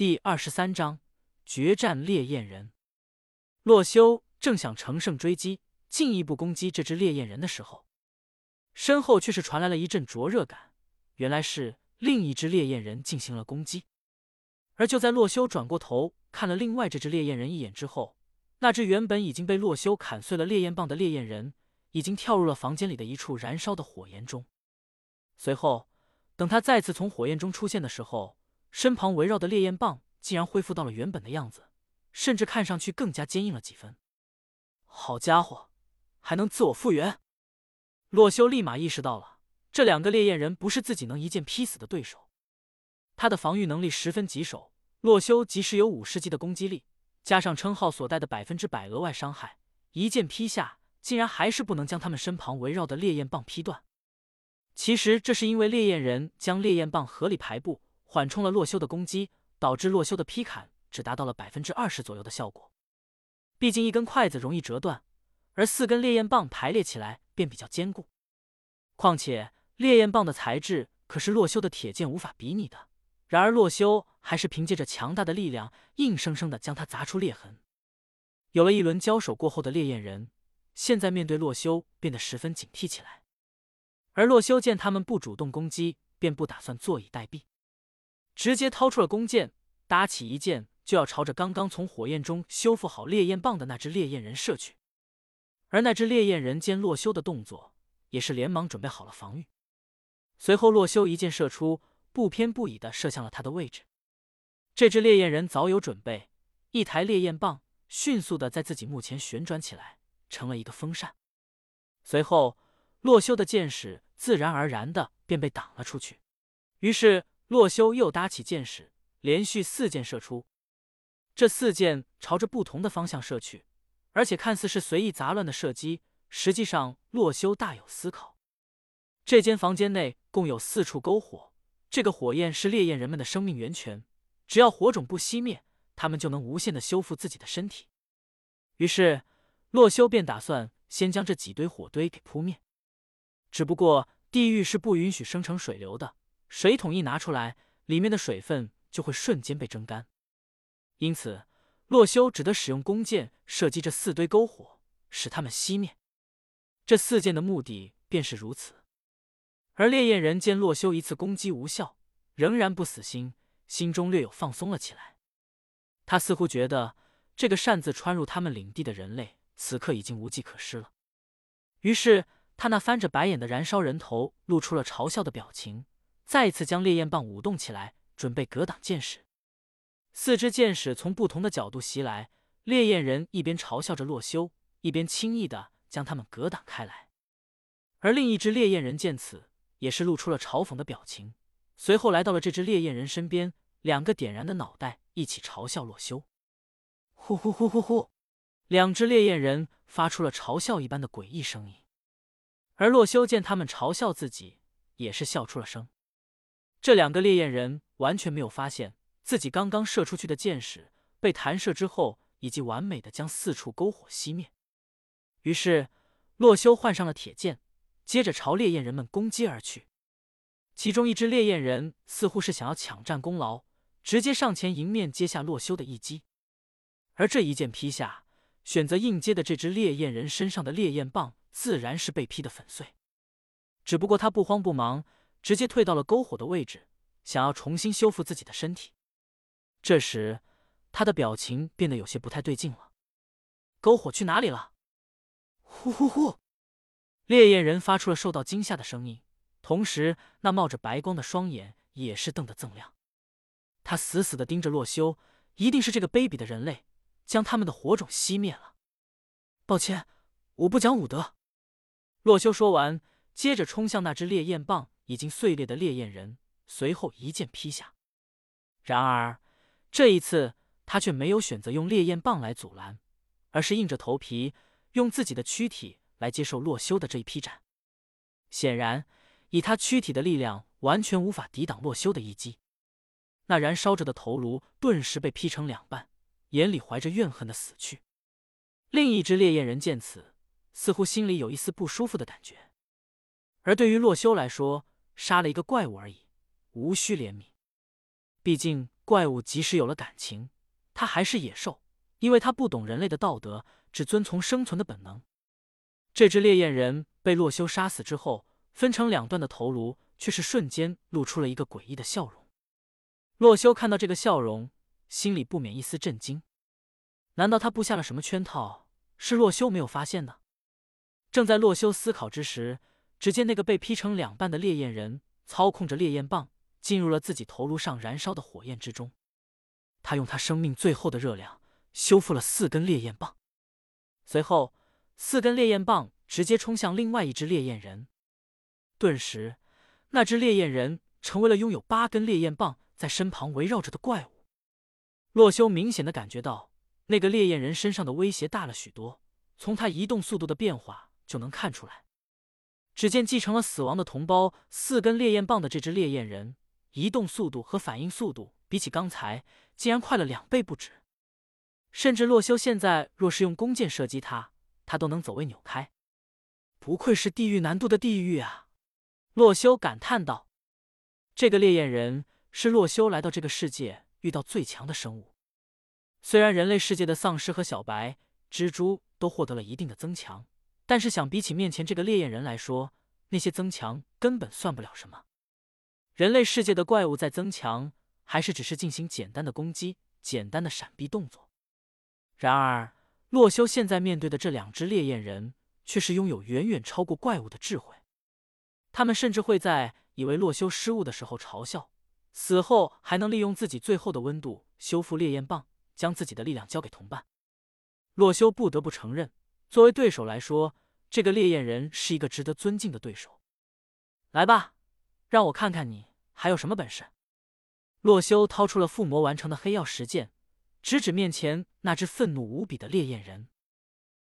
第二十三章决战烈焰人。洛修正想乘胜追击，进一步攻击这只烈焰人的时候，身后却是传来了一阵灼热感。原来是另一只烈焰人进行了攻击。而就在洛修转过头看了另外这只烈焰人一眼之后，那只原本已经被洛修砍碎了烈焰棒的烈焰人，已经跳入了房间里的一处燃烧的火焰中。随后，等他再次从火焰中出现的时候，身旁围绕的烈焰棒竟然恢复到了原本的样子，甚至看上去更加坚硬了几分。好家伙，还能自我复原！洛修立马意识到了，这两个烈焰人不是自己能一剑劈死的对手。他的防御能力十分棘手，洛修即使有五十级的攻击力，加上称号所带的百分之百额外伤害，一剑劈下，竟然还是不能将他们身旁围绕的烈焰棒劈断。其实这是因为烈焰人将烈焰棒合理排布。缓冲了洛修的攻击，导致洛修的劈砍只达到了百分之二十左右的效果。毕竟一根筷子容易折断，而四根烈焰棒排列起来便比较坚固。况且烈焰棒的材质可是洛修的铁剑无法比拟的。然而洛修还是凭借着强大的力量，硬生生的将它砸出裂痕。有了一轮交手过后的烈焰人，现在面对洛修变得十分警惕起来。而洛修见他们不主动攻击，便不打算坐以待毙。直接掏出了弓箭，搭起一箭就要朝着刚刚从火焰中修复好烈焰棒的那只烈焰人射去。而那只烈焰人见洛修的动作，也是连忙准备好了防御。随后，洛修一箭射出，不偏不倚的射向了他的位置。这只烈焰人早有准备，一台烈焰棒迅速的在自己目前旋转起来，成了一个风扇。随后，洛修的箭矢自然而然的便被挡了出去。于是。洛修又搭起箭矢，连续四箭射出。这四箭朝着不同的方向射去，而且看似是随意杂乱的射击，实际上洛修大有思考。这间房间内共有四处篝火，这个火焰是烈焰人们的生命源泉，只要火种不熄灭，他们就能无限的修复自己的身体。于是，洛修便打算先将这几堆火堆给扑灭。只不过，地狱是不允许生成水流的。水桶一拿出来，里面的水分就会瞬间被蒸干，因此洛修只得使用弓箭射击这四堆篝火，使它们熄灭。这四箭的目的便是如此。而烈焰人见洛修一次攻击无效，仍然不死心，心中略有放松了起来。他似乎觉得这个擅自穿入他们领地的人类，此刻已经无计可施了。于是他那翻着白眼的燃烧人头露出了嘲笑的表情。再次将烈焰棒舞动起来，准备格挡箭矢。四支箭矢从不同的角度袭来，烈焰人一边嘲笑着洛修，一边轻易的将他们格挡开来。而另一只烈焰人见此，也是露出了嘲讽的表情，随后来到了这只烈焰人身边，两个点燃的脑袋一起嘲笑洛修。呼呼呼呼呼！两只烈焰人发出了嘲笑一般的诡异声音，而洛修见他们嘲笑自己，也是笑出了声。这两个烈焰人完全没有发现自己刚刚射出去的箭矢被弹射之后，以及完美的将四处篝火熄灭。于是，洛修换上了铁剑，接着朝烈焰人们攻击而去。其中一只烈焰人似乎是想要抢占功劳，直接上前迎面接下洛修的一击。而这一剑劈下，选择应接的这只烈焰人身上的烈焰棒自然是被劈得粉碎。只不过他不慌不忙。直接退到了篝火的位置，想要重新修复自己的身体。这时，他的表情变得有些不太对劲了。篝火去哪里了？呼呼呼！烈焰人发出了受到惊吓的声音，同时那冒着白光的双眼也是瞪得锃亮。他死死的盯着洛修，一定是这个卑鄙的人类将他们的火种熄灭了。抱歉，我不讲武德。洛修说完，接着冲向那只烈焰棒。已经碎裂的烈焰人，随后一剑劈下。然而这一次，他却没有选择用烈焰棒来阻拦，而是硬着头皮用自己的躯体来接受洛修的这一劈斩。显然，以他躯体的力量，完全无法抵挡洛修的一击。那燃烧着的头颅顿时被劈成两半，眼里怀着怨恨的死去。另一只烈焰人见此，似乎心里有一丝不舒服的感觉。而对于洛修来说，杀了一个怪物而已，无需怜悯。毕竟怪物即使有了感情，它还是野兽，因为它不懂人类的道德，只遵从生存的本能。这只烈焰人被洛修杀死之后，分成两段的头颅却是瞬间露出了一个诡异的笑容。洛修看到这个笑容，心里不免一丝震惊。难道他布下了什么圈套，是洛修没有发现的？正在洛修思考之时，只见那个被劈成两半的烈焰人操控着烈焰棒，进入了自己头颅上燃烧的火焰之中。他用他生命最后的热量修复了四根烈焰棒，随后四根烈焰棒直接冲向另外一只烈焰人。顿时，那只烈焰人成为了拥有八根烈焰棒在身旁围绕着的怪物。洛修明显的感觉到。那个烈焰人身上的威胁大了许多，从他移动速度的变化就能看出来。只见继承了死亡的同胞四根烈焰棒的这只烈焰人，移动速度和反应速度比起刚才竟然快了两倍不止。甚至洛修现在若是用弓箭射击他，他都能走位扭开。不愧是地狱难度的地狱啊！洛修感叹道：“这个烈焰人是洛修来到这个世界遇到最强的生物。”虽然人类世界的丧尸和小白、蜘蛛都获得了一定的增强，但是想比起面前这个烈焰人来说，那些增强根本算不了什么。人类世界的怪物在增强，还是只是进行简单的攻击、简单的闪避动作。然而，洛修现在面对的这两只烈焰人，却是拥有远远超过怪物的智慧。他们甚至会在以为洛修失误的时候嘲笑，死后还能利用自己最后的温度修复烈焰棒。将自己的力量交给同伴，洛修不得不承认，作为对手来说，这个烈焰人是一个值得尊敬的对手。来吧，让我看看你还有什么本事。洛修掏出了附魔完成的黑曜石剑，直指面前那只愤怒无比的烈焰人。